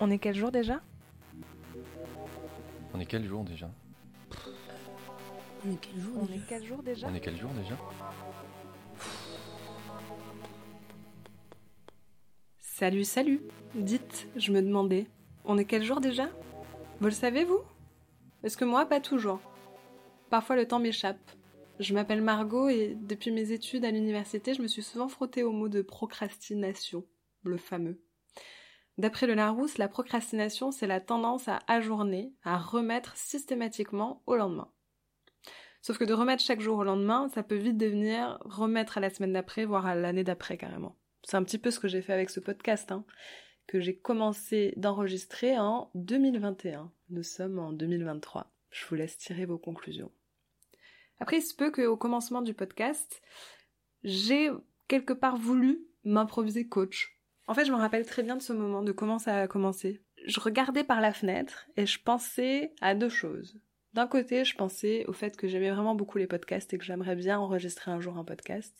On est quel jour déjà? On est quel jour déjà? On est quel jour On déjà? est quel jour déjà? On est quel jour déjà? Salut, salut. Dites, je me demandais, on est quel jour déjà? Vous le savez, vous? Parce que moi, pas toujours? Parfois, le temps m'échappe. Je m'appelle Margot et depuis mes études à l'université, je me suis souvent frottée au mot de procrastination, le fameux. D'après le Larousse, la procrastination, c'est la tendance à ajourner, à remettre systématiquement au lendemain. Sauf que de remettre chaque jour au lendemain, ça peut vite devenir remettre à la semaine d'après, voire à l'année d'après carrément. C'est un petit peu ce que j'ai fait avec ce podcast, hein, que j'ai commencé d'enregistrer en 2021. Nous sommes en 2023. Je vous laisse tirer vos conclusions. Après, il se peut qu'au commencement du podcast, j'ai quelque part voulu m'improviser coach. En fait, je me rappelle très bien de ce moment, de comment ça a commencé. Je regardais par la fenêtre et je pensais à deux choses. D'un côté, je pensais au fait que j'aimais vraiment beaucoup les podcasts et que j'aimerais bien enregistrer un jour un podcast.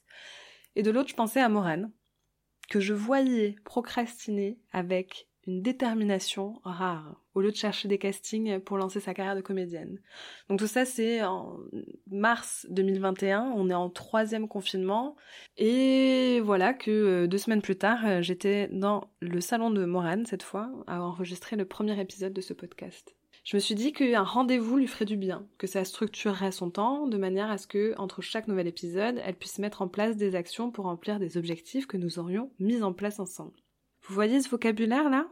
Et de l'autre, je pensais à Morane, que je voyais procrastiner avec une détermination rare, au lieu de chercher des castings pour lancer sa carrière de comédienne. Donc tout ça, c'est en mars 2021, on est en troisième confinement, et voilà que euh, deux semaines plus tard, euh, j'étais dans le salon de Morane, cette fois, à enregistrer le premier épisode de ce podcast. Je me suis dit qu'un rendez-vous lui ferait du bien, que ça structurerait son temps de manière à ce que, entre chaque nouvel épisode, elle puisse mettre en place des actions pour remplir des objectifs que nous aurions mis en place ensemble. Vous voyez ce vocabulaire là?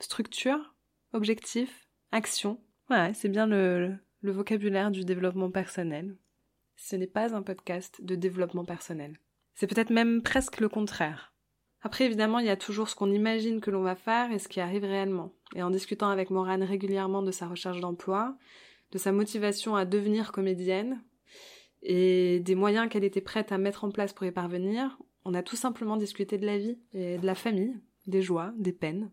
Structure, objectif, action. Ouais, c'est bien le, le vocabulaire du développement personnel. Ce n'est pas un podcast de développement personnel. C'est peut-être même presque le contraire. Après, évidemment, il y a toujours ce qu'on imagine que l'on va faire et ce qui arrive réellement. Et en discutant avec Morane régulièrement de sa recherche d'emploi, de sa motivation à devenir comédienne, et des moyens qu'elle était prête à mettre en place pour y parvenir, on a tout simplement discuté de la vie et de la famille, des joies, des peines.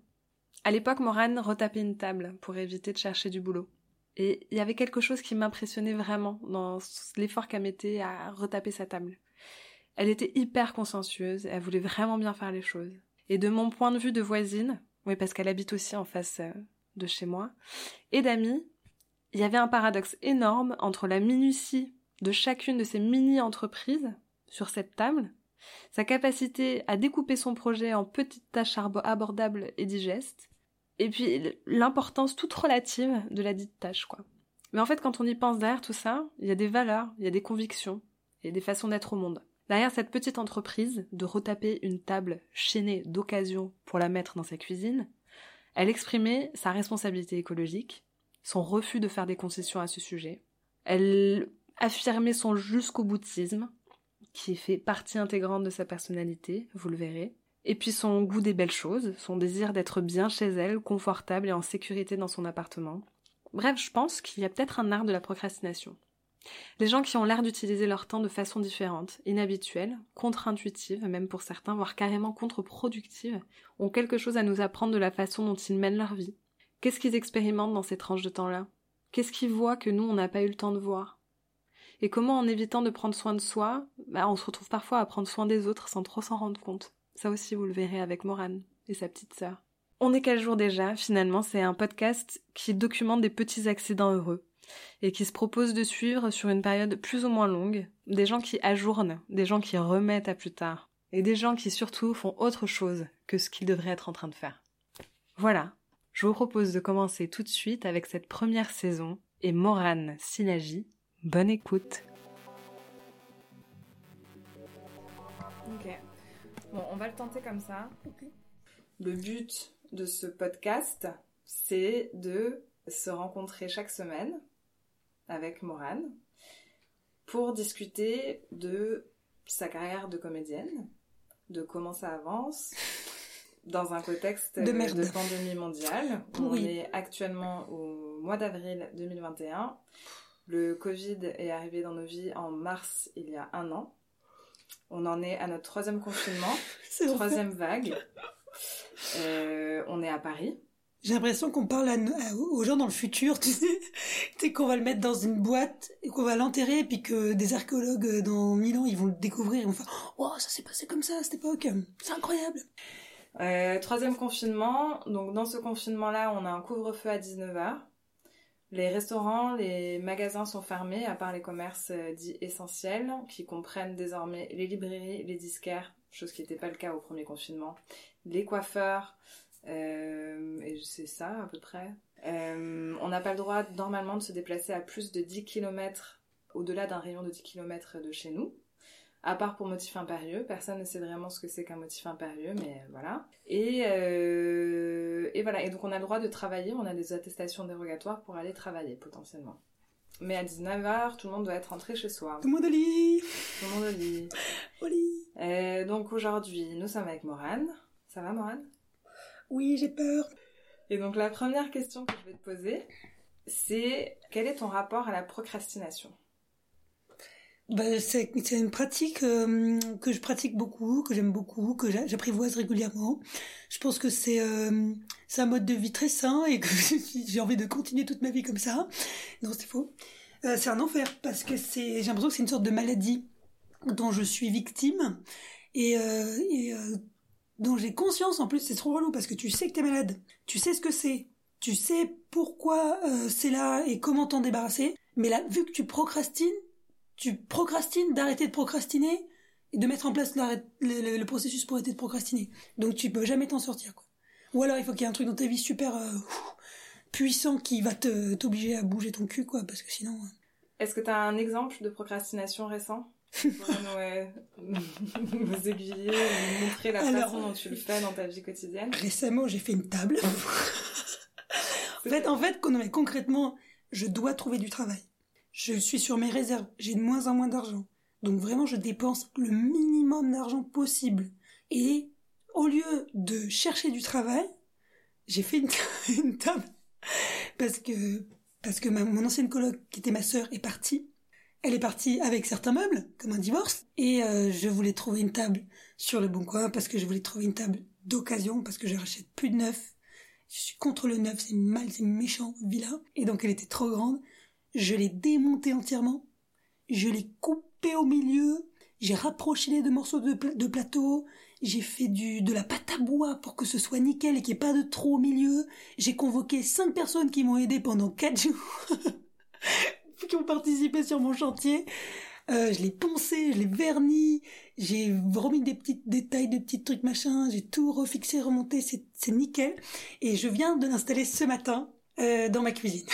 À l'époque, Morane retapait une table pour éviter de chercher du boulot. Et il y avait quelque chose qui m'impressionnait vraiment dans l'effort qu'elle mettait à retaper sa table. Elle était hyper consciencieuse, elle voulait vraiment bien faire les choses. Et de mon point de vue de voisine, oui parce qu'elle habite aussi en face euh, de chez moi, et d'amis, il y avait un paradoxe énorme entre la minutie de chacune de ces mini-entreprises sur cette table, sa capacité à découper son projet en petites tâches abordables et digestes, et puis l'importance toute relative de la dite tâche, quoi. Mais en fait, quand on y pense derrière tout ça, il y a des valeurs, il y a des convictions, a des façons d'être au monde. Derrière cette petite entreprise de retaper une table chaînée d'occasion pour la mettre dans sa cuisine, elle exprimait sa responsabilité écologique, son refus de faire des concessions à ce sujet. Elle affirmait son jusqu'au boutisme, qui fait partie intégrante de sa personnalité, vous le verrez. Et puis son goût des belles choses, son désir d'être bien chez elle, confortable et en sécurité dans son appartement. Bref, je pense qu'il y a peut-être un art de la procrastination. Les gens qui ont l'air d'utiliser leur temps de façon différente, inhabituelle, contre-intuitive, même pour certains, voire carrément contre-productive, ont quelque chose à nous apprendre de la façon dont ils mènent leur vie. Qu'est-ce qu'ils expérimentent dans ces tranches de temps-là? Qu'est-ce qu'ils voient que nous, on n'a pas eu le temps de voir? Et comment, en évitant de prendre soin de soi, bah, on se retrouve parfois à prendre soin des autres sans trop s'en rendre compte. Ça aussi, vous le verrez avec Morane et sa petite sœur. On est quel jour déjà Finalement, c'est un podcast qui documente des petits accidents heureux et qui se propose de suivre sur une période plus ou moins longue des gens qui ajournent, des gens qui remettent à plus tard, et des gens qui surtout font autre chose que ce qu'ils devraient être en train de faire. Voilà, je vous propose de commencer tout de suite avec cette première saison et Morane Silagi. Bonne écoute. Ok. Bon, on va le tenter comme ça. Le but de ce podcast, c'est de se rencontrer chaque semaine avec Morane pour discuter de sa carrière de comédienne, de comment ça avance, dans un contexte De merde. pandémie mondiale. On est actuellement au mois d'avril 2021. Le Covid est arrivé dans nos vies en mars il y a un an. On en est à notre troisième confinement, troisième vague. Euh, on est à Paris. J'ai l'impression qu'on parle à, à- aux gens dans le futur, tu sais, tu sais qu'on va le mettre dans une boîte et qu'on va l'enterrer et puis que des archéologues euh, dans mille ans ils vont le découvrir et vont faire oh ça s'est passé comme ça à cette époque, c'est incroyable. Euh, troisième confinement. Donc dans ce confinement-là, on a un couvre-feu à 19h. Les restaurants, les magasins sont fermés, à part les commerces euh, dits essentiels, qui comprennent désormais les librairies, les disquaires, chose qui n'était pas le cas au premier confinement, les coiffeurs, euh, et c'est ça à peu près. Euh, on n'a pas le droit normalement de se déplacer à plus de 10 km au-delà d'un rayon de 10 km de chez nous à part pour motif impérieux. Personne ne sait vraiment ce que c'est qu'un motif impérieux, mais voilà. Et, euh, et voilà, et donc on a le droit de travailler, on a des attestations dérogatoires pour aller travailler potentiellement. Mais à 19h, tout le monde doit être rentré chez soi. Tout le monde au lit Tout le monde au lit. Au lit Euh, donc aujourd'hui, nous sommes avec Morane. Ça va Morane? Oui, j'ai peur. Et donc la première question que je vais te poser, c'est quel est ton rapport à la procrastination? Bah, c'est une pratique euh, que je pratique beaucoup, que j'aime beaucoup, que j'a- j'apprivoise régulièrement. Je pense que c'est euh, un mode de vie très sain et que j'ai envie de continuer toute ma vie comme ça. Non, c'est faux. Euh, c'est un enfer parce que c'est j'ai l'impression que c'est une sorte de maladie dont je suis victime et, euh, et euh, dont j'ai conscience en plus. C'est trop relou parce que tu sais que t'es malade, tu sais ce que c'est, tu sais pourquoi euh, c'est là et comment t'en débarrasser. Mais là, vu que tu procrastines tu procrastines d'arrêter de procrastiner et de mettre en place le, le- le processus pour arrêter de procrastiner. Donc tu peux jamais t'en sortir. Quoi. Ou alors il faut qu'il y ait un truc dans ta vie super euh, puissant qui va te t'obliger à bouger ton cul, quoi, parce que sinon... euh, Est-ce que tu as un exemple de procrastination récent? Euh, nous aiguiller, nous montrer la Alors, façon dont tu le fais dans ta vie quotidienne Récemment, j'ai fait une table. en fait, en concrètement, je dois trouver du travail. Je suis sur mes réserves. J'ai de moins en moins d'argent. Donc vraiment, je dépense le minimum d'argent possible. Et au lieu de chercher du travail, j'ai fait une, table parce que parce que ma- mon ancienne coloc, qui était ma sœur, est partie. Elle est partie avec certains meubles, comme un divorce, et euh, je voulais trouver une table sur le bon coin parce que je voulais trouver une table d'occasion parce que je rachète plus de neuf. Je suis contre le neuf, c'est mal, c'est méchant, vilain. Et donc elle était trop grande. Je l'ai démontée entièrement. Je l'ai coupée au milieu. J'ai rapproché les deux morceaux de, pla- de plateau. J'ai fait du, de la pâte à bois pour que ce soit nickel et qu'il n'y ait pas de trou au milieu. J'ai convoqué cinq personnes qui m'ont aidé pendant quatre jours. qui ont participé sur mon chantier. Euh, je l'ai poncé, je l'ai verni, j'ai remis des petits détails, des petits trucs machin, j'ai tout refixé, remonté, c'est c'est nickel. Et je viens de l'installer ce matin euh, dans ma cuisine.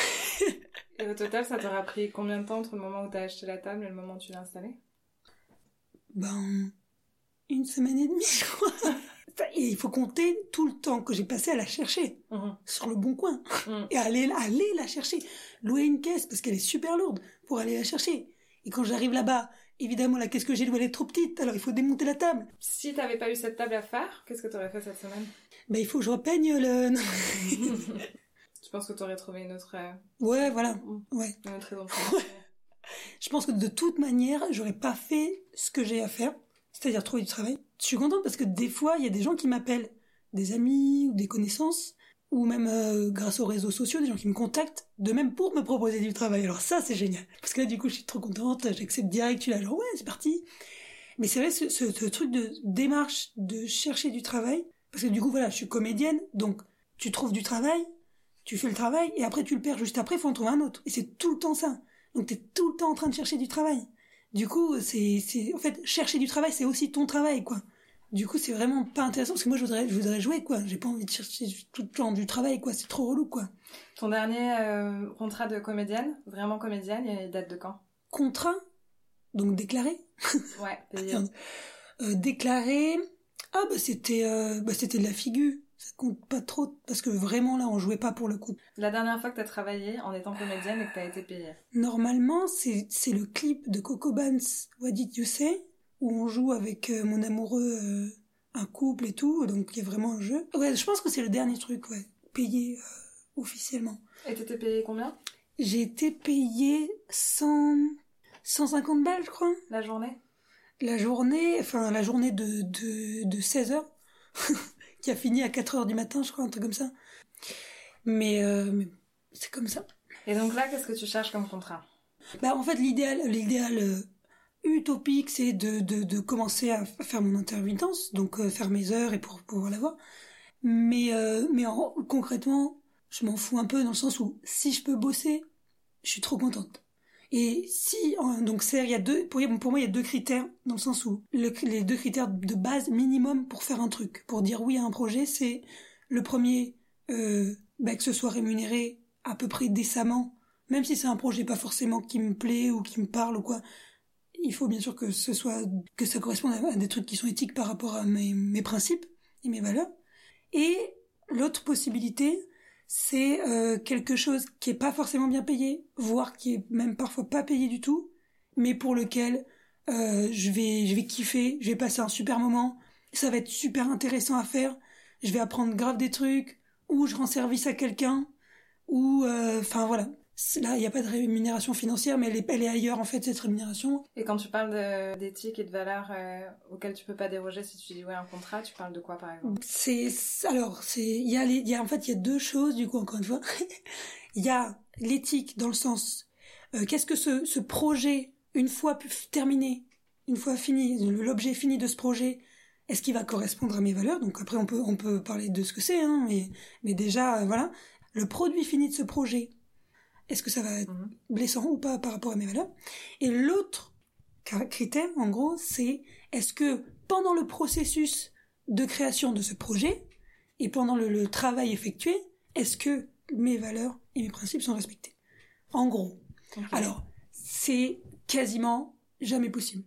Et au total, ça t'aura pris combien de temps entre le moment où t'as acheté la table et le moment où tu l'as installée? Ben, une semaine et demie, je crois. Et il faut compter tout le temps que j'ai passé à la chercher sur le bon coin Mhm. et aller, aller la chercher. Louer une caisse parce qu'elle est super lourde pour aller la chercher. Et quand j'arrive là-bas, évidemment la caisse que j'ai louée elle est trop petite, alors il faut démonter la table. Si t'avais pas eu cette table à faire, qu'est-ce que t'aurais fait cette semaine? Ben il faut que je repeigne le. Tu penses que t'aurais trouvé une autre, euh, ouais, voilà. Ouais. une autre raison pour Je pense que de toute manière, j'aurais pas fait ce que j'ai à faire, c'est-à-dire trouver du travail. Je suis contente parce que des fois, il y a des gens qui m'appellent, des amis ou des connaissances, ou même euh, grâce aux réseaux sociaux, des gens qui me contactent, de même pour me proposer du travail. Alors ça, c'est génial. Parce que là, du coup, je suis trop contente, j'accepte direct, tu là, genre, ouais, c'est parti. Mais c'est vrai, ce, ce, ce truc de démarche de chercher du travail, parce que du coup, voilà, je suis comédienne, donc tu trouves du travail, tu fais le travail, et après tu le perds juste après, il faut en trouver un autre. Et c'est tout le temps ça. Donc t'es tout le temps en train de chercher du travail. Du coup, c'est, c'est, en fait, chercher du travail, c'est aussi ton travail, quoi. Du coup, c'est vraiment pas intéressant parce que moi, je voudrais, je voudrais jouer, quoi. J'ai pas envie de chercher tout le temps du travail, quoi. C'est trop relou, quoi. Ton dernier euh, contrat de comédienne, vraiment comédienne, il date de quand? Contrat, donc déclaré, Ouais, payé. Euh, déclaré. Ah bah c'était, euh, bah c'était de la figure. Ça compte pas trop parce que vraiment là, on jouait pas pour le coup. La dernière fois que t'as travaillé en étant comédienne et que t'as été payée. Normalement, c'est c'est le clip de Coco Bands, What Did You Say, où on joue avec euh, mon amoureux, euh, un couple et tout, donc il y a vraiment un jeu. Ouais, je pense que c'est le dernier truc, ouais, payé euh, officiellement. Et t'étais payée combien? J'ai été payé 100, 150 balles, je crois. La journée? La journée, enfin la journée de, de, de 16 heures, qui a fini à 4 heures du matin, je crois, un truc comme ça. Mais, euh, mais c'est comme ça. Et donc là, qu'est-ce que tu cherches comme contrat? Bah, en fait, l'idéal, l'idéal euh, utopique, c'est de, de, de, commencer à faire mon intermittence, donc euh, faire mes heures et pour pouvoir l'avoir. Mais, mais concrètement, je m'en fous un peu dans le sens où si je peux bosser, je suis trop contente. Et si, donc c'est, il y a deux, pour, moi, il y a deux critères dans le sens où les deux critères de base minimum pour faire un truc, pour dire oui à un projet, c'est le premier, euh, bah, que ce soit rémunéré à peu près décemment, même si c'est un projet pas forcément qui me plaît ou qui me parle ou quoi. Il faut bien sûr que ce soit, que ça corresponde à des trucs qui sont éthiques par rapport à mes principes et mes valeurs. Et l'autre possibilité, c'est euh, quelque chose qui est pas forcément bien payé, voire qui est même parfois pas payé du tout, mais pour lequel euh, je vais je vais kiffer, je vais passer un super moment, ça va être super intéressant à faire, je vais apprendre grave des trucs, ou je rends service à quelqu'un, ou euh, enfin voilà, là, il n'y a pas de rémunération financière, mais elle est, elle est, ailleurs, en fait, cette rémunération. Et quand tu parles d'éthique et de valeurs euh, auxquelles tu peux pas déroger si tu dis ouais un contrat, tu parles de quoi, par exemple? C'est, alors, c'est, il y a, il y a, en fait, il y a deux choses, du coup, encore une fois. Il y a l'éthique dans le sens, euh, qu'est-ce que ce, ce projet, une fois terminé, une fois fini, l'objet fini de ce projet, est-ce qu'il va correspondre à mes valeurs? Donc après, on peut, on peut parler de ce que c'est, hein, mais, mais déjà, euh, voilà. Le produit fini de ce projet, est-ce que ça va être mhm. blessant ou pas par rapport à mes valeurs Et l'autre critère, en gros, c'est est-ce que pendant le processus de création de ce projet et pendant le, travail effectué, est-ce que mes valeurs et mes principes sont respectés? En gros. Alors, c'est quasiment jamais possible,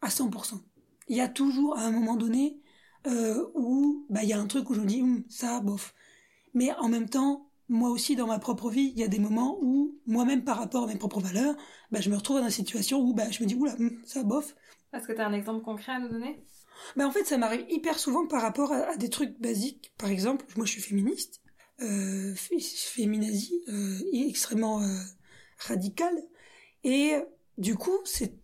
à 100%. Il y a toujours, à un moment donné, euh, où bah, il y a un truc où je me dis, hum, ça, bof. Mais en même temps, moi aussi dans ma propre vie, il y a des moments où moi-même par rapport à mes propres valeurs, bah, je me retrouve dans une situation où bah, je me dis oula, hmm, ça bof. Est-ce que tu as un exemple concret à nous donner? Bah, En fait, ça m'arrive hyper souvent par rapport à, des trucs basiques. Par exemple, moi je suis féministe, euh, féminazie, euh, extrêmement euh, radicale. Et du coup, c'est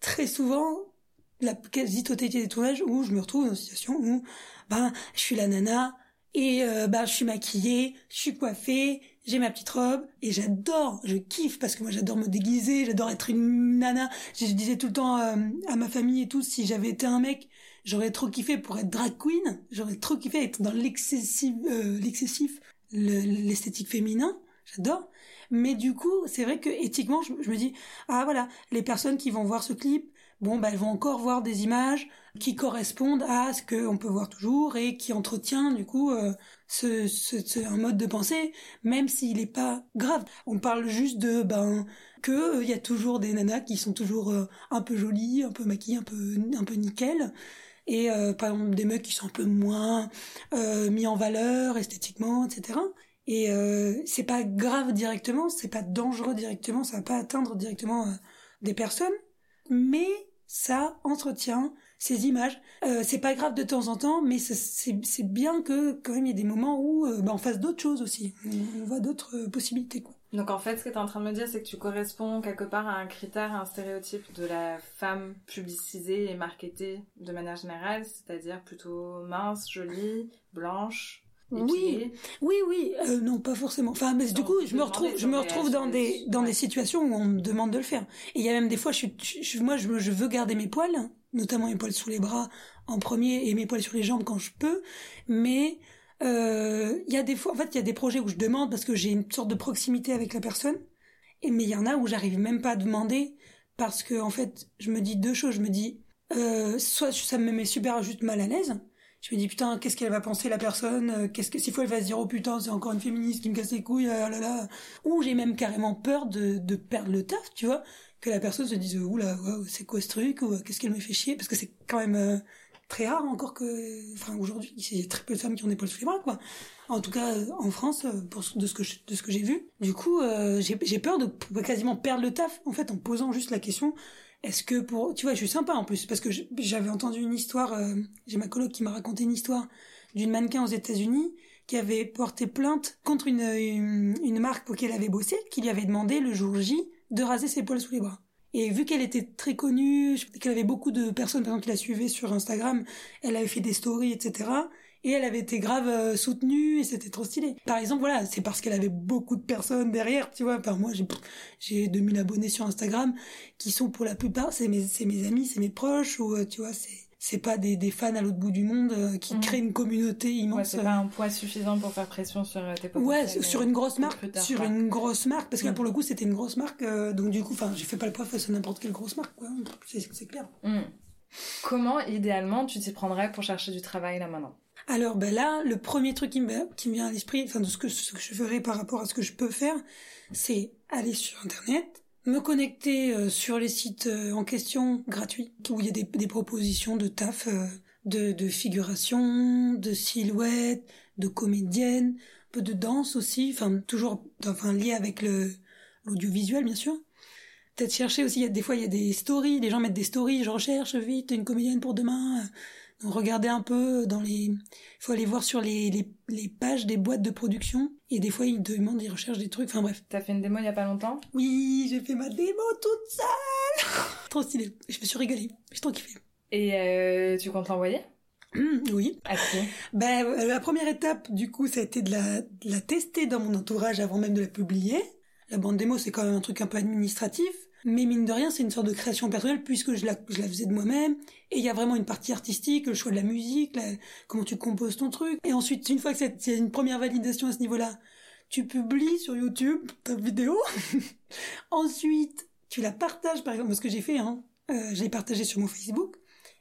très souvent la quasi-totalité des tournages où je me retrouve dans une situation où ben, je suis la nana et euh, bah je suis maquillée, je suis coiffée, j'ai ma petite robe et j'adore, je kiffe parce que moi j'adore me déguiser, j'adore être une nana. Je, disais tout le temps euh, à ma famille et tout, si j'avais été un mec, j'aurais trop kiffé pour être drag queen, j'aurais trop kiffé être dans l'excessif, euh, l'excessif, l'esthétique féminin, j'adore. Mais du coup, c'est vrai que éthiquement, je, je, me dis ah voilà, les personnes qui vont voir ce clip, bon bah elles vont encore voir des images qui correspondent à ce qu'on peut voir toujours et qui entretient du coup euh, ce, ce, un mode de pensée, même s'il n'est pas grave. On parle juste de ben que il euh, y a toujours des nanas qui sont toujours euh, un peu jolies, un peu maquillées, un peu un peu nickel. Et par exemple des mecs qui sont un peu moins mis en valeur esthétiquement, etc. Et c'est pas grave directement, c'est pas dangereux directement, ça va pas atteindre directement des personnes, mais ça entretient ces images. Euh, c'est pas grave de temps en temps, mais c'est bien que quand même il y ait des moments où euh, bah, on fasse d'autres choses aussi. On, voit d'autres euh, possibilités. Donc en fait, ce que tu es en train de me dire, c'est que tu corresponds quelque part à un critère, à un stéréotype de la femme publicisée et marketée de manière générale, c'est-à-dire plutôt mince, jolie, blanche, oui, oui, oui, euh, non, pas forcément. Enfin, mais du coup, je me retrouve, je me retrouve dans des dans des situations où on me demande de le faire. Et il y a même des fois, je suis, moi, je, je veux garder mes poils, notamment mes poils sous les bras en premier et mes poils sur les jambes quand je peux. Mais euh, il y a des fois, en fait, il y a des projets où je demande parce que j'ai une sorte de proximité avec la personne. Et mais il y en a où j'arrive même pas à demander parce que en fait, je me dis deux choses. Je me dis, euh, soit ça me met super juste mal à l'aise je me dis putain qu'est-ce qu'elle va penser la personne? Euh, qu'est-ce que s'il faut elle va se dire oh putain c'est encore une féministe qui me casse les couilles ah là là ou j'ai même carrément peur de, de perdre le taf tu vois. Que la personne se dise oula c'est quoi ce truc? Ou qu'est-ce qu'elle me fait chier? Parce que c'est quand même euh, très rare encore que enfin aujourd'hui a très peu de femmes qui ont des poils sous les quoi. En tout cas euh, en France de ce que de ce que j'ai vu. Du coup j'ai peur de quasiment perdre le taf en fait en posant juste la question est-ce que pour tu vois je suis sympa en plus parce que j'avais entendu une histoire euh, j'ai ma coloc qui m'a raconté une histoire d'une mannequin aux États-Unis qui avait porté plainte contre une, une, marque pour laquelle elle avait bossé qui lui avait demandé le jour J de raser ses poils sous les bras. Et vu qu'elle était très connue qu'elle avait beaucoup de personnes par exemple qui la suivaient sur Instagram elle avait fait des stories etc et elle avait été grave euh, soutenue et c'était trop stylé. Par exemple, voilà, c'est parce qu'elle avait beaucoup de personnes derrière, tu vois. Par moi, j'ai j'ai 2000 abonnés sur Instagram qui sont pour la plupart c'est mes c'est mes amis, c'est mes proches ou euh, tu vois, c'est c'est pas des, des fans à l'autre bout du monde euh, qui Mhm. créent une communauté immense. Ouais, c'est pas un poids suffisant pour faire pression sur tes Ouais, potentiels, sur une grosse marque, sur une grosse marque, parce que là Mm. pour le coup c'était une grosse marque, euh, donc du coup, enfin, j'ai fait pas le poids face à n'importe quelle grosse marque, quoi. C'est clair. Hmm. Comment, idéalement, tu t'y prendrais pour chercher du travail là maintenant? Alors ben là, le premier truc qui me, vient à l'esprit, enfin de ce que, je ferais par rapport à ce que je peux faire, c'est aller sur Internet, me connecter euh, sur les sites euh, en question gratuits, où il y a des, propositions de taf, euh, de, de figuration, de silhouette, de comédienne, un peu de danse aussi, enfin toujours enfin, lié avec le l'audiovisuel bien sûr. Peut-être chercher aussi, des fois il y a des stories, les gens mettent des stories, je recherche vite une comédienne pour demain. Donc, regardez un peu dans les, il faut aller voir sur les, les, les pages des boîtes de production et des fois ils demandent, ils recherchent des trucs. Enfin bref. T'as fait une démo il y a pas longtemps? Oui, j'ai fait ma démo toute seule. trop stylé. Je me suis régalée. J'ai trop kiffé. Et euh, tu comptes l'envoyer? Oui. Ben, euh, la première étape, du coup, ça a été de la, de la tester dans mon entourage avant même de la publier. La bande démo, c'est quand même un truc un peu administratif. Mais mine de rien, c'est une sorte de création personnelle puisque je la, je la faisais de moi-même. Et il y a vraiment une partie artistique, le choix de la musique, la- comment tu composes ton truc. Et ensuite, une fois que c'est une première validation à ce niveau-là, tu publies sur YouTube ta vidéo. ensuite, tu la partages, par exemple, ce que j'ai fait, hein. Euh, je partagé sur mon Facebook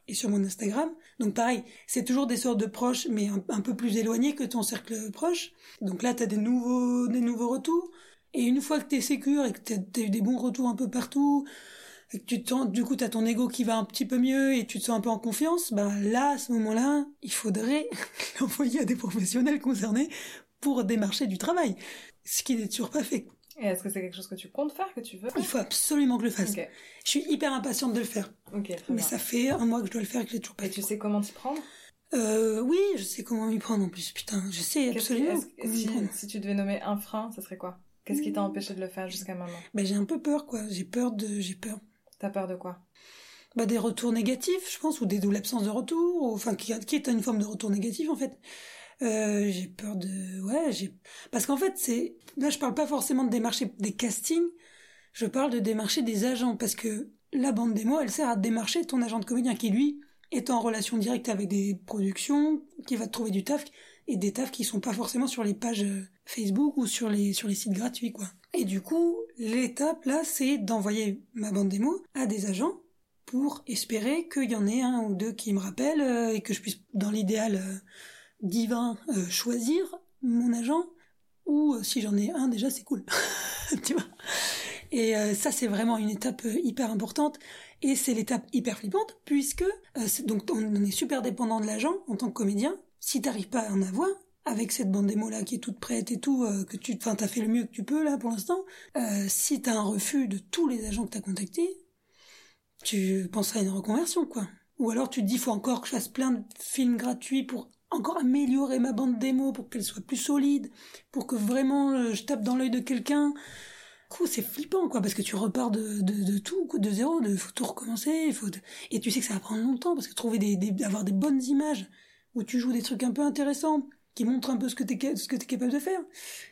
et sur mon Instagram. Donc pareil, c'est toujours des sortes de proches, mais un, un peu plus éloignés que ton cercle proche. Donc là, t'as des nouveaux, des nouveaux retours. Et une fois que t'es sécure et que t'as eu des bons retours un peu partout, et que tu te sens, du coup, t'as ton ego qui va un petit peu mieux et tu te sens un peu en confiance, ben là, à ce moment-là, il faudrait l'envoyer à des professionnels concernés pour démarcher du travail. Ce qui n'est toujours pas fait. Et est-ce que c'est quelque chose que tu comptes faire, que tu veux Il faut absolument que je le fasse. Je suis hyper impatiente de le faire. très Mais bien. ça fait un mois que je dois le faire et que je l'ai toujours pas Et fait. tu sais comment t'y prendre? Euh, oui, je sais comment m'y prendre en plus. Putain, je sais absolument que- comment si, prendre. si tu devais nommer un frein, ça serait quoi? Qu'est-ce qui t'a empêché de le faire jusqu'à maintenant? Ben, j'ai un peu peur, quoi. J'ai peur de, j'ai peur. T'as peur de quoi? Bah, des retours négatifs, je pense, ou des, ou l'absence de retour, ou, enfin, qui, qui est une forme de retour négatif, en fait. Euh, j'ai peur de, ouais, j'ai, parce qu'en fait, c'est, là, je parle pas forcément de démarcher des castings, je parle de démarcher des agents, parce que la bande démo, elle sert à démarcher ton agent de comédien, qui lui, est en relation directe avec des productions, qui va te trouver du taf, et des tafs qui sont pas forcément sur les pages euh, Facebook ou sur les, sur les sites gratuits, quoi. Et du coup, l'étape, là, c'est d'envoyer ma bande démo à des agents, pour espérer qu'il y en ait un ou deux qui me rappellent euh, et que je puisse, dans l'idéal euh, divin, euh, choisir mon agent. Ou si j'en ai un déjà, c'est cool. tu vois? Et ça, c'est vraiment une étape hyper importante. Et c'est l'étape hyper flippante puisque donc on est super dépendant de l'agent en tant que comédien. Si t'arrives pas à en avoir, avec cette bande démo là qui est toute prête et tout, euh, que tu, enfin t'as fait le mieux que tu peux là pour l'instant. Euh, si t'as un refus de tous les agents que t'as contactés, tu penserais à une reconversion, quoi. Ou alors tu te dis, faut encore que je fasse plein de films gratuits pour encore améliorer ma bande démo, pour qu'elle soit plus solide, pour que vraiment euh, je tape dans l'œil de quelqu'un. Coup, c'est flippant, quoi, parce que tu repars de, de, de tout, de zéro, de, faut tout recommencer, faut et tu sais que ça va prendre longtemps, parce que trouver des, des, avoir des bonnes images, où tu joues des trucs un peu intéressants, qui montrent un peu ce que t'es, ce que t'es capable de faire,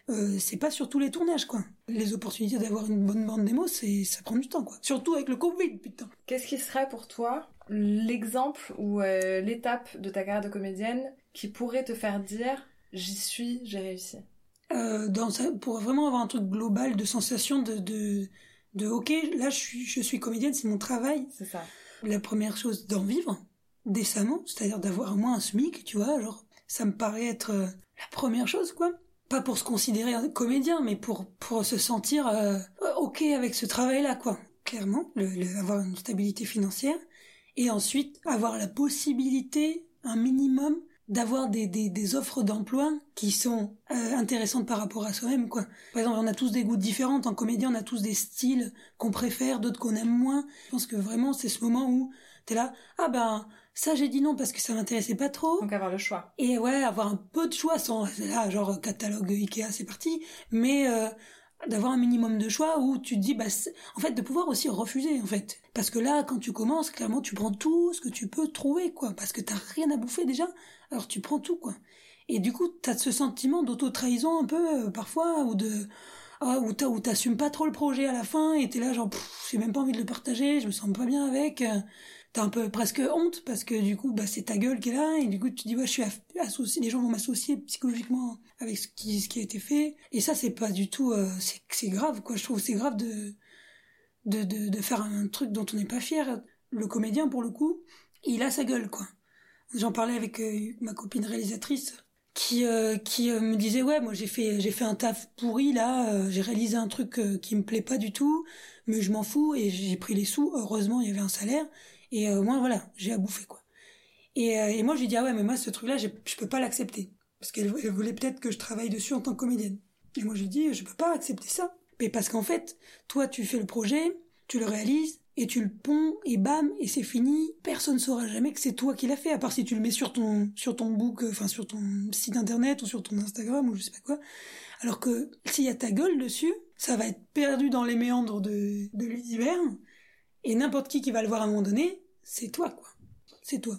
euh, c'est pas sur tous les tournages, quoi. Les opportunités d'avoir une bonne bande démo, c'est, ça prend du temps, quoi. Surtout avec le Covid, putain. Qu'est-ce qui serait pour toi l'exemple ou euh, l'étape de ta carrière de comédienne qui pourrait te faire dire j'y suis, j'ai réussi? Euh, dans ça, pour vraiment avoir un truc global de sensation de, de, de ok, là je suis, je suis comédienne, c'est mon travail. C'est ça. La première chose, d'en vivre décemment, c'est-à-dire d'avoir au moins un SMIC, tu vois, genre, ça me paraît être euh, la première chose, quoi. Pas pour se considérer un comédien, mais pour, pour se sentir euh, ok avec ce travail-là, quoi. Clairement, le, le- avoir une stabilité financière. Et ensuite, avoir la possibilité, un minimum, d'avoir des, des, des offres d'emploi qui sont euh, intéressantes par rapport à soi-même quoi. Par exemple, on a tous des goûts différents en comédien, on a tous des styles qu'on préfère, d'autres qu'on aime moins. Je pense que vraiment c'est ce moment où t'es là, ah ben ça j'ai dit non parce que ça m'intéressait pas trop. Donc avoir le choix. Et ouais, avoir un peu de choix sans là genre catalogue Ikea c'est parti, mais euh, d'avoir un minimum de choix où tu te dis bah en fait de pouvoir aussi refuser en fait parce que là quand tu commences clairement tu prends tout ce que tu peux trouver quoi parce que t'as rien à bouffer déjà alors tu prends tout, quoi. Et du coup, t'as ce sentiment d'auto-trahison un peu, euh, parfois, ou de, ah, où où t'assumes pas trop le projet à la fin, et t'es là genre, j'ai même pas envie de le partager, je me sens pas bien avec, euh, t'as un peu presque honte, parce que du coup, bah, c'est ta gueule qui est là, et du coup, tu dis, ouais, je suis associé, les gens vont m'associer psychologiquement avec ce qui, ce qui a été fait, et ça, c'est pas du tout, euh, c'est grave, quoi, je trouve, c'est grave de, de, de, faire un truc dont on n'est pas fier. Le comédien, pour le coup, il a sa gueule, quoi. J'en parlais avec ma copine réalisatrice qui euh, qui euh, me disait ouais moi j'ai fait j'ai fait un taf pourri là euh, j'ai réalisé un truc qui me plaît pas du tout mais je m'en fous et j'ai pris les sous heureusement il y avait un salaire et moi voilà j'ai à bouffer quoi. Et, et moi j'ai dit ah ouais mais moi ce truc là je peux pas l'accepter. Parce qu'elle voulait peut-être que je travaille dessus en tant que comédienne. Et moi j'ai dit je peux pas accepter ça. Mais parce qu'en fait toi tu fais le projet tu le réalises et tu le ponds et bam et c'est fini. Personne saura jamais que c'est toi qui l'as fait à part si tu le mets sur ton sur ton book enfin sur ton site internet ou sur ton Instagram ou je sais pas quoi. Alors que s'il y a ta gueule dessus ça va être perdu dans les méandres de de l'univers et n'importe qui qui va le voir à un moment donné c'est toi quoi. C'est toi.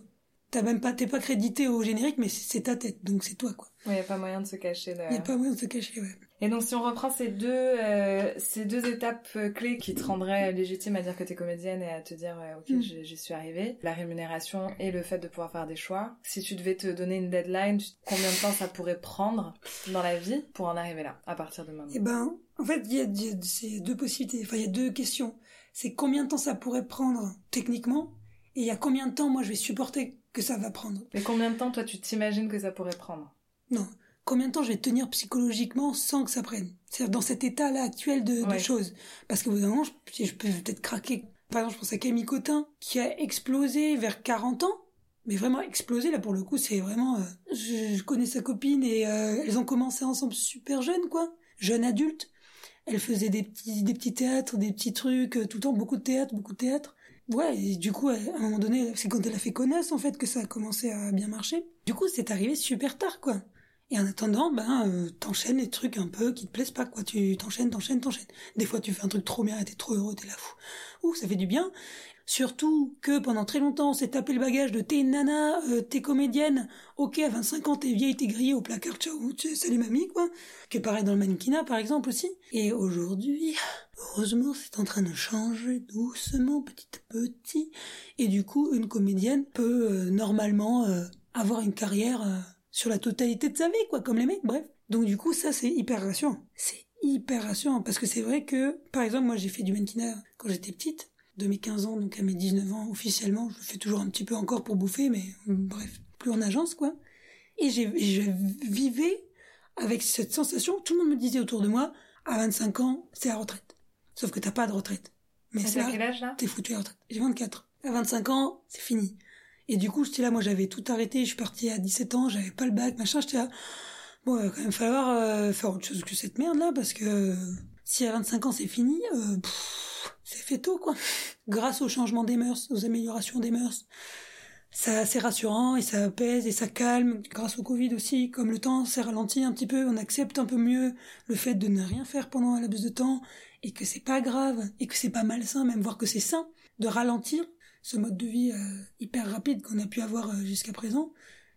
T'as même pas t'es pas crédité au générique mais c'est ta tête donc c'est toi quoi. Il y a pas moyen de se cacher il y a pas moyen de se cacher ouais. Et donc, si on reprend ces deux, euh, ces deux étapes euh, clés qui te rendraient légitime à dire que tu es comédienne et à te dire, ok, mm. j'y suis arrivée, la rémunération et le fait de pouvoir faire des choix, si tu devais te donner une deadline, combien de temps ça pourrait prendre dans la vie pour en arriver là, à partir de maintenant? Eh ben, en fait, il y a, ces deux possibilités, enfin, il y a deux questions. C'est combien de temps ça pourrait prendre techniquement et il y a combien de temps moi je vais supporter que ça va prendre? Mais combien de temps toi tu t'imagines que ça pourrait prendre? Non, combien de temps je vais tenir psychologiquement sans que ça prenne? C'est-à-dire dans cet état-là actuel de, choses. Parce que vous moment, je, je peux peut-être craquer. Par exemple, je pense à Camille Cotin, qui a explosé vers 40 ans. Mais vraiment explosé, là, pour le coup, c'est vraiment... Euh, je, connais sa copine et euh, elles ont commencé ensemble super jeunes, quoi. Jeunes adultes. Elle faisait des petits, des petits théâtres, des petits trucs, euh, tout le temps, beaucoup de théâtre, beaucoup de théâtre. Ouais, et du coup, à un moment donné, c'est quand elle a fait connaisse, en fait, que ça a commencé à bien marcher. Du coup, c'est arrivé super tard, quoi. Et en attendant, ben, euh, t'enchaînes les trucs un peu qui te plaisent pas, quoi. Tu t'enchaînes, t'enchaînes, t'enchaînes. Des fois, tu fais un truc trop bien et t'es trop heureux, t'es là fou. Ouh, ça fait du bien. Surtout que pendant très longtemps, on s'est tapé le bagage de t'es nana, euh, t'es comédienne, ok, à 25 ans, t'es vieille, t'es grillée au placard, ciao, salut mamie, quoi. Que pareil dans le mannequinat, par exemple, aussi. Et aujourd'hui, heureusement, c'est en train de changer doucement, petit à petit. Et du coup, une comédienne peut euh, normalement avoir une carrière sur la totalité de sa vie, quoi, comme les mecs, bref. Donc du coup, ça, c'est hyper rassurant. C'est hyper rassurant, parce que c'est vrai que, par exemple, moi, j'ai fait du mannequinat quand j'étais petite, de mes 15 ans, donc à mes 19 ans, officiellement, je fais toujours un petit peu encore pour bouffer, mais bref, plus en agence, quoi. Et j'ai, je vivais avec cette sensation, tout le monde me disait autour de moi, à 25 ans, c'est la retraite. Sauf que t'as pas de retraite. Mais c'est quel âge là? T'es foutu à la retraite. J'ai 24. À 25 ans, c'est fini. Et du coup, j'étais là, moi j'avais tout arrêté, je suis partie à 17 ans, j'avais pas le bac, machin, j'étais là, bon, il va quand même falloir euh, faire autre chose que cette merde là, parce que euh, si à 25 ans c'est fini, euh, c'est fait tôt quoi. Grâce au changement des mœurs, aux améliorations des mœurs, ça c'est rassurant et ça apaise et ça calme. Grâce au Covid aussi, comme le temps s'est ralenti un petit peu, on accepte un peu mieux le fait de ne rien faire pendant un laps de temps et que c'est pas grave et que c'est pas malsain, même voir que c'est sain de ralentir ce mode de vie euh, hyper rapide qu'on a pu avoir euh, jusqu'à présent.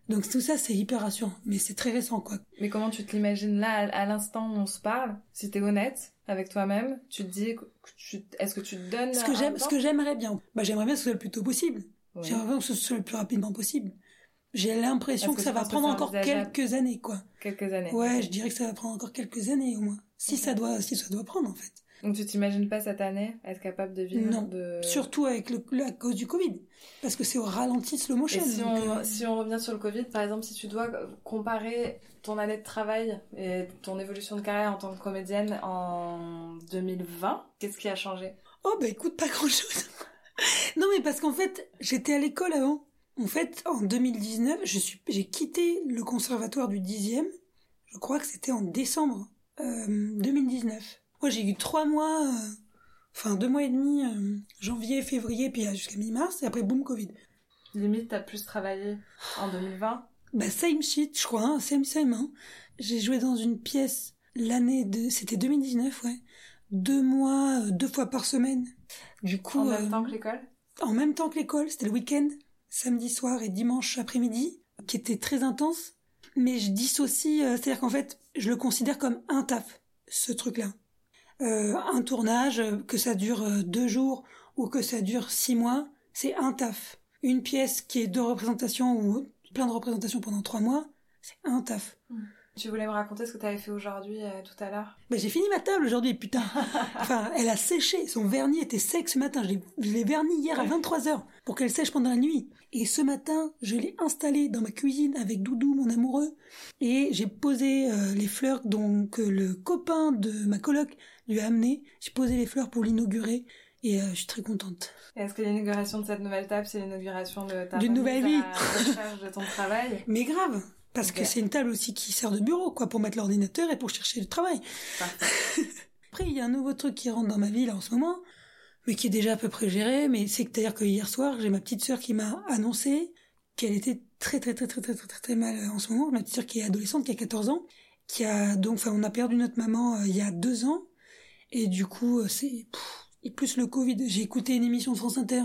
Donc tout ça, c'est hyper rassurant, mais c'est très récent, quoi. Mais comment tu te l'imagines là, à l'instant où on se parle? Si t'es honnête avec toi-même, tu te dis, est-ce que tu te donnes Ce que j'aime, ce que j'aimerais bien, bah j'aimerais bien que ce soit le plus tôt possible. J'aimerais bien que ce soit le plus rapidement possible. J'ai l'impression que, ça va prendre encore quelques années, quoi. Quelques années. Ouais, je dirais que ça va prendre encore quelques années au moins. Si ça doit, si ça doit prendre en fait. Donc tu t'imagines pas cette année être capable de vivre Non, surtout avec le, la cause du Covid, parce que c'est au ralenti slow motion. Et si, on, euh, si on revient sur le Covid, par exemple, si tu dois comparer ton année de travail et ton évolution de carrière en tant que comédienne en 2020, qu'est-ce qui a changé? Oh bah écoute, pas grand-chose. non mais parce qu'en fait, j'étais à l'école avant. En fait, en 2019, je suis, j'ai quitté le conservatoire du 10e. Je crois que c'était en décembre euh, 2019. Moi, j'ai eu trois mois, euh, enfin deux mois et demi, euh, janvier, février, puis jusqu'à mi-mars, et après, boum, Covid. Limite, t'as plus travaillé en 2020 Bah, same shit, je crois, hein, same, same. Hein. J'ai joué dans une pièce l'année de... C'était 2019, ouais. Deux mois, euh, deux fois par semaine. Du coup... En même temps que l'école? En même temps que l'école, c'était le week-end, samedi soir et dimanche après-midi. qui était très intense, mais je dissocie, euh, c'est-à-dire qu'en fait, je le considère comme un taf, ce truc-là. Euh, un tournage, euh, que ça dure euh, deux jours ou que ça dure six mois, c'est un taf. Une pièce qui est deux représentations ou plein de représentations pendant trois mois, c'est un taf. Tu voulais me raconter ce que tu avais fait aujourd'hui, euh, tout à l'heure Ben, j'ai fini ma table aujourd'hui, putain. enfin, elle a séché. Son vernis était sec ce matin. Je l'ai- verni hier à 23h pour qu'elle sèche pendant la nuit. Et ce matin, je l'ai installée dans ma cuisine avec Doudou, mon amoureux. Et j'ai posé euh, les fleurs dont que le copain de ma coloc lui a amené. J'ai posé les fleurs pour l'inaugurer. Et euh, je suis très contente. Est-ce que l'inauguration de cette nouvelle table, c'est l'inauguration de ta D'une nouvelle vie. recherche de ton travail? Mais grave parce que c'est une table aussi qui sert de bureau, quoi, pour mettre l'ordinateur et pour chercher du travail. Après, il y a un nouveau truc qui rentre dans ma vie, là, en ce moment, mais qui est déjà à peu près géré, mais c'est que, c'est-à-dire que hier soir, j'ai ma petite sœur qui m'a annoncé qu'elle était très, très, très, très, très, très, très, mal euh, en ce moment. Ma petite sœur qui est adolescente, qui a 14 ans, qui a, donc, enfin, on a perdu notre maman euh, il y a deux ans, et du coup, euh, c'est, et plus le Covid. J'ai écouté une émission de France Inter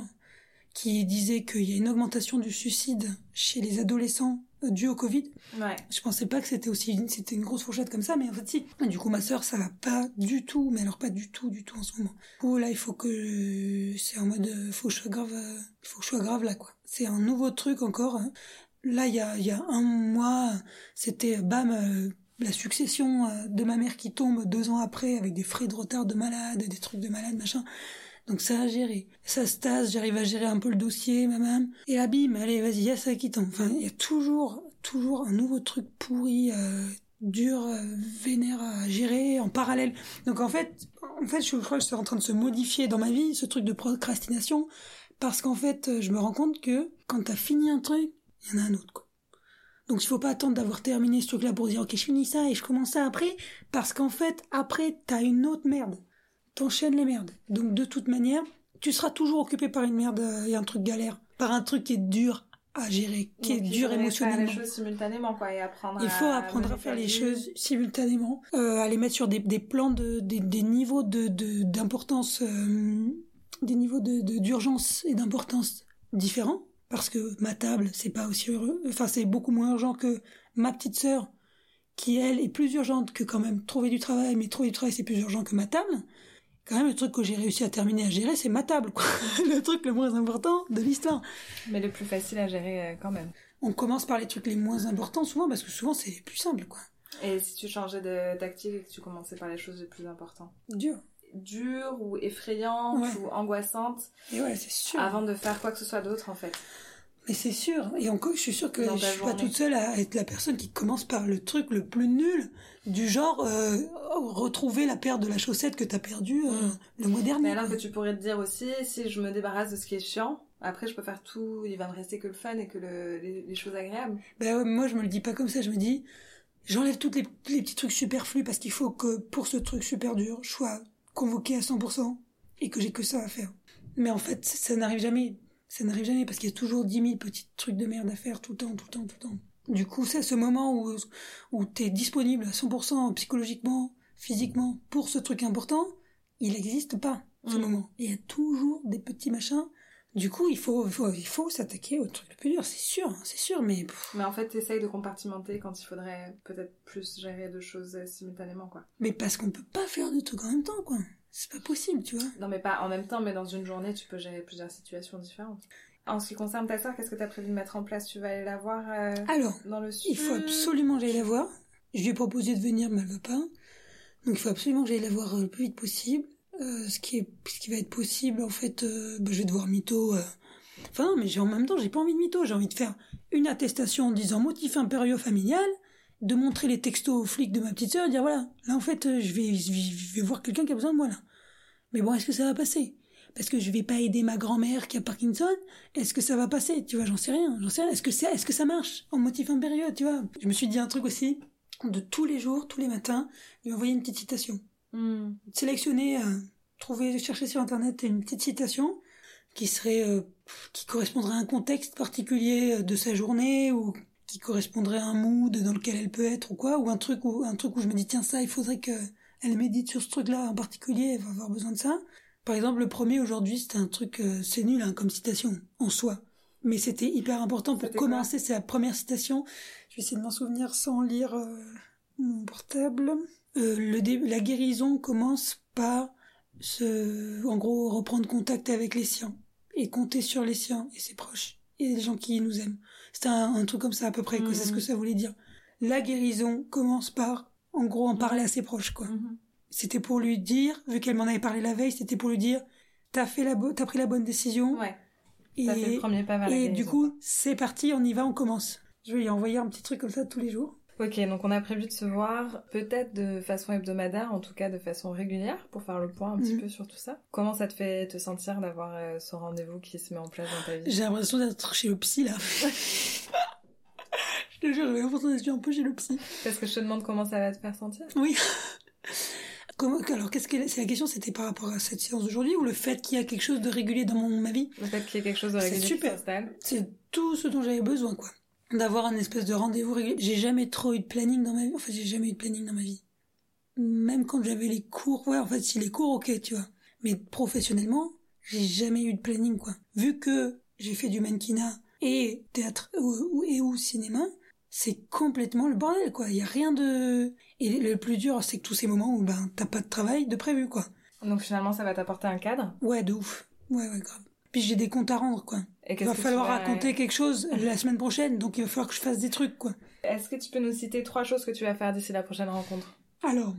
qui disait qu'il y a une augmentation du suicide chez les adolescents due au Covid. Ouais. Je pensais pas que c'était aussi c'était une grosse fourchette comme ça, mais en fait si. Du coup ma sœur ça va pas du tout, mais alors pas du tout du tout en ce moment. Du coup là il faut que je- c'est en mode euh, faut que je sois grave, euh, faut que je sois grave là quoi. C'est un nouveau truc encore. hein. Là il y a il y a un mois c'était bam euh, la succession de ma mère qui tombe deux ans après avec des frais de retard de malade, des trucs de malade machin. Donc ça a géré. Ça se tasse, j'arrive à gérer un peu le dossier, ma même. Et là, bim, allez, vas-y, y a ça qui tombe. Enfin, il y a toujours, toujours un nouveau truc pourri, euh, dur, euh, vénère à gérer en parallèle. Donc en fait, en fait, je crois que c'est en train de se modifier dans ma vie, ce truc de procrastination, parce qu'en fait, euh, je me rends compte que quand t'as fini un truc, il y en a un autre, quoi. Donc il faut pas attendre d'avoir terminé ce truc-là pour dire ok je finis ça et je commence ça après parce qu'en fait après t'as une autre merde t'enchaînes les merdes. Donc de toute manière, tu seras toujours occupé par une merde euh, et un truc galère, par un truc qui est dur à gérer, qui Donc, est dur émotionnellement. Faire les choses simultanément, quoi, et apprendre Il faut à apprendre à faire les choses simultanément, euh, à les mettre sur des, des plans de des, des niveaux de de- d'importance, euh, des niveaux de de- d'urgence et d'importance différents. Parce que ma table, c'est pas aussi heureux, enfin c'est beaucoup moins urgent que ma petite sœur, qui elle est plus urgente que quand même trouver du travail, mais trouver du travail c'est plus urgent que ma table. Quand même, le truc que j'ai réussi à terminer à gérer, c'est ma table, quoi. le truc le moins important de l'histoire. Mais le plus facile à gérer euh, quand même. On commence par les trucs les moins importants souvent, parce que souvent c'est les plus simple, quoi. Et si tu changeais de tactique et que tu commençais par les choses les plus importantes? Dur. Dures ou effrayantes Ouais. ou angoissantes Et ouais, c'est sûr. avant de faire quoi que ce soit d'autre en fait. Mais c'est sûr. Et encore, je suis sûre que Dans je suis pas toute seule à être la personne qui commence par le truc le plus nul, du genre euh, retrouver la paire de la chaussette que t'as perdue euh, le mois dernier. Mais alors que tu pourrais te dire aussi, si je me débarrasse de ce qui est chiant, après je peux faire tout, il va me rester que le fun et que le- les, les choses agréables. Ben ouais, moi, je me le dis pas comme ça. Je me dis, j'enlève tous les, les petits trucs superflus parce qu'il faut que pour ce truc super dur, je sois convoqué à 100% et que j'ai que ça à faire. Mais en fait, ça, ça n'arrive jamais. Ça n'arrive jamais parce qu'il y a toujours 10 000 petits trucs de merde à faire tout le temps, tout le temps, tout le temps. Du coup, c'est ce moment où, où t'es disponible à 100% psychologiquement, physiquement pour ce truc important, il n'existe pas, ce Mm. moment. Il y a toujours des petits machins. Du coup, il faut, il faut, il faut s'attaquer au truc le plus dur, c'est sûr, hein, c'est sûr, mais pff, Mais en fait, t'essayes de compartimenter quand il faudrait peut-être plus gérer deux choses simultanément quoi. Mais parce qu'on peut pas faire deux trucs en même temps, quoi. C'est pas possible, tu vois. Non mais pas en même temps, mais dans une journée tu peux gérer plusieurs situations différentes. En ce qui concerne ta soeur, qu'est-ce que t'as prévu de mettre en place? Tu vas aller la voir euh, Alors, dans le sud il faut absolument que j'aille la voir. Je lui ai proposé de venir, mais elle veut pas. Donc il faut absolument que j'aille la voir euh, le plus vite possible. Euh, ce qui est, ce qui va être possible, en fait, euh, bah, je vais devoir mytho. Enfin non, mais j'ai en même temps, j'ai pas envie de mytho. J'ai envie de faire une attestation en disant motif impérieux familial, de montrer les textos aux flics de ma petite sœur et dire voilà, là en fait, euh, je vais, je vais, voir quelqu'un qui a besoin de moi là. Mais bon, est-ce que ça va passer? Parce que je vais pas aider ma grand-mère qui a Parkinson. Est-ce que ça va passer? Tu vois, j'en sais rien. J'en sais rien. Est-ce que c'est, est-ce que ça marche? En motif impérieux Tu vois Je me suis dit un truc aussi de tous les jours, tous les matins, lui envoyer une petite citation. Hmm. Sélectionner, euh, trouver, chercher sur internet une petite citation qui serait, euh, qui correspondrait à un contexte particulier euh, de sa journée ou qui correspondrait à un mood dans lequel elle peut être ou quoi, ou un truc où, un truc où je me dis tiens ça, il faudrait que elle médite sur ce truc-là en particulier, elle va avoir besoin de ça. Par exemple, le premier aujourd'hui, c'était un truc, euh, c'est nul hein, comme citation en soi. Mais c'était hyper important pour commencer. C'est la première citation. Je vais essayer de m'en souvenir sans lire euh, mon portable. Euh, le dé- la guérison commence par se, en gros, reprendre contact avec les siens et compter sur les siens et ses proches et les gens qui nous aiment. C'était un, un truc comme ça à peu près. quoi. C'est ce que ça voulait dire. La guérison commence par, en gros, en parler à ses proches, quoi. Mhm. C'était pour lui dire, vu qu'elle m'en avait parlé la veille, c'était pour lui dire, t'as fait la, t'as pris la bonne décision. Ouais, et t'as fait le premier pas vers la et guérison. du coup, c'est parti, on y va, on commence. Je vais lui envoyer un petit truc comme ça tous les jours. Ok, donc on a prévu de se voir peut-être de façon hebdomadaire, en tout cas de façon régulière, pour faire le point un petit Mhm. peu sur tout ça. Comment ça te fait te sentir d'avoir euh, ce rendez-vous qui se met en place dans ta vie? J'ai l'impression d'être chez le psy là. je te jure, j'avais l'impression d'être un peu chez le psy. Parce que je te demande comment ça va te faire sentir Oui. Comment, alors, qu'est-ce que c'est la question C'était par rapport à cette séance d'aujourd'hui ou le fait qu'il y a quelque chose de régulier dans mon, ma vie? Le fait qu'il y ait quelque chose de C'est régulier qui super. C'est tout ce dont j'avais besoin, quoi. D'avoir un espèce de rendez-vous régulier. J'ai jamais trop eu de planning dans ma vie. Enfin, j'ai jamais eu de planning dans ma vie. Même quand j'avais les cours, ouais, en fait, si les cours, ok, tu vois. Mais professionnellement, j'ai jamais eu de planning, quoi. Vu que j'ai fait du mannequinat et théâtre ou, ou- et ou cinéma, c'est complètement le bordel, quoi. Il y a rien de... Et le plus dur, c'est que tous ces moments où, ben, t'as pas de travail de prévu, quoi. Donc finalement, ça va t'apporter un cadre? Ouais, de ouf. Ouais, ouais, grave. Puis j'ai des comptes à rendre, quoi. Et Il va falloir vas- raconter quelque chose la semaine prochaine, donc il va falloir que je fasse des trucs, quoi. Est-ce que tu peux nous citer trois choses que tu vas faire d'ici la prochaine rencontre? Alors.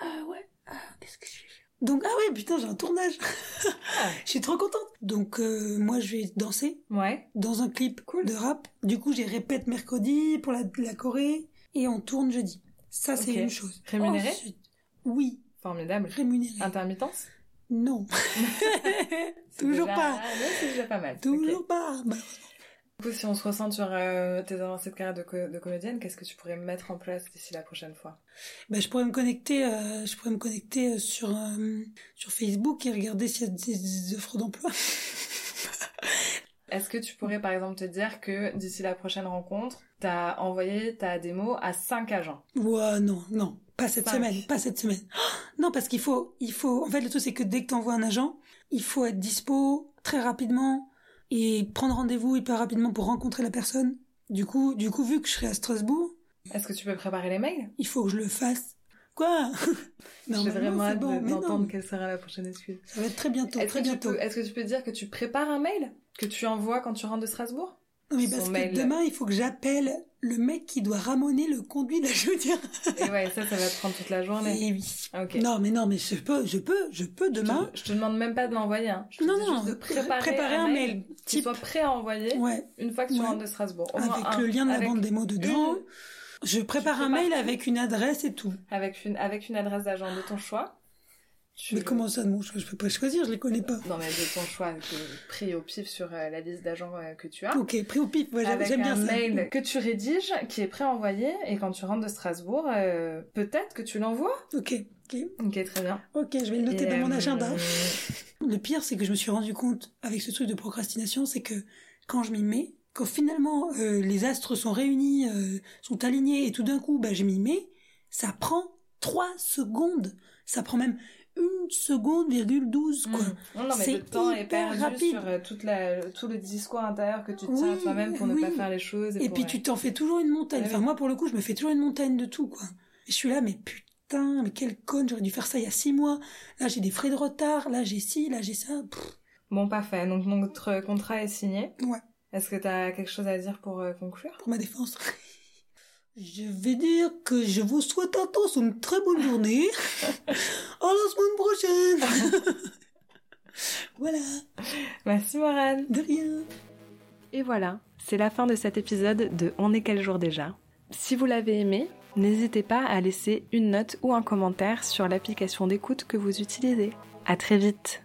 Ah ouais. Ah, qu'est-ce que je vais faire? Donc, ah ouais, putain, j'ai un tournage. Je suis trop contente. Donc, euh, moi, je vais danser Ouais. dans un clip Cool. de rap. Du coup, j'ai répète mercredi pour la, la Corée et on tourne jeudi. Ça, c'est une chose. Rémunéré? Ensuite, Oui, Formidable. rémunéré. Intermittence? Non. Toujours déjà- pas. Ah, mais c'est déjà pas mal. Toujours pas. Bah, Du coup, si on se ressent sur euh, tes avancées de carrière de, co- de comédienne, qu'est-ce que tu pourrais mettre en place d'ici la prochaine fois? Bah, je pourrais me connecter, euh, je pourrais me connecter euh, sur sur Facebook et regarder s'il y a des, des offres d'emploi. Est-ce que tu pourrais par exemple te dire que d'ici la prochaine rencontre, t'as envoyé ta démo à 5 agents? Ouais, non, non, pas cette Cinq. semaine, pas cette semaine. Non, parce qu'il faut, il faut. En fait, le truc c'est que dès que t'envoies un agent, il faut être dispo très rapidement et prendre rendez-vous hyper rapidement pour rencontrer la personne. Du coup, du coup, vu que je serai à Strasbourg, Est-ce que tu peux préparer les mails? il faut que je le fasse. Quoi? J'ai Normalement, vraiment hâte bon, d'entendre non. quelle sera la prochaine excuse. Ça va être très bientôt, Est-ce très que, tu bientôt. peux, est-ce que tu peux dire que tu prépares un mail que tu envoies quand tu rentres de Strasbourg? Non, mais son parce que mail. demain, il faut que j'appelle le mec qui doit ramoner le conduit de la chaudière. Et ouais, ça, ça va te prendre toute la journée. Et oui. Ok. Non, mais non, mais je peux, je peux, je peux Je demain. te, je te demande même pas de l'envoyer. Hein. Je te Non, dis non, juste de préparer, préparer un mail, qui type- soit prêt à envoyer Ouais. une fois que tu Ouais. rentres de Strasbourg. Au moins avec un. le lien de la Avec bande démo dedans. une- Je prépare Tu un mail avec une adresse et tout. avec une, avec une adresse d'agent de ton choix. Tu- Mais comment ça, non, je, je peux pas choisir, je les connais pas. Non, mais de ton choix, pris au pif sur euh, la liste d'agents euh, que tu as. Ok, pris au pif, ouais, j'aime avec j'aime bien un ça. mail que tu rédiges, qui est prêt à envoyer, et quand tu rentres de Strasbourg, euh, peut-être que tu l'envoies. Ok, ok, Ok, très bien. ok, je vais le noter Et, dans mon agenda. Le pire, c'est que je me suis rendu compte avec ce truc de procrastination, c'est que quand je m'y mets, quand finalement euh, les astres sont réunis, euh, sont alignés, et tout d'un coup, bah, je m'y mets, ça prend 3 secondes. Ça prend même une seconde, virgule 12, quoi. Mm. Non, non, mais C'est le temps est perdu rapide. sur euh, toute la, tout le discours intérieur que tu tiens à toi-même pour ne pas faire les choses. Et, Et pour, puis tu t'en fais toujours une montagne. Ouais, Enfin, moi, pour le coup, je me fais toujours une montagne de tout, quoi. Et je suis là, mais putain, mais quelle conne, j'aurais dû faire ça il y a six mois. Là, j'ai des frais de retard, là, j'ai ci, là, j'ai ça. Pff, Bon, parfait. Donc, notre contrat est signé. Ouais. Est-ce que tu as quelque chose à dire pour euh, conclure? Pour ma défense. Je vais dire que je vous souhaite à tous une très bonne journée. à la semaine prochaine. voilà, Merci, Morane. de rien. Et voilà, c'est la fin de cet épisode de On est quel jour déjà. Si vous l'avez aimé, n'hésitez pas à laisser une note ou un commentaire sur l'application d'écoute que vous utilisez. À très vite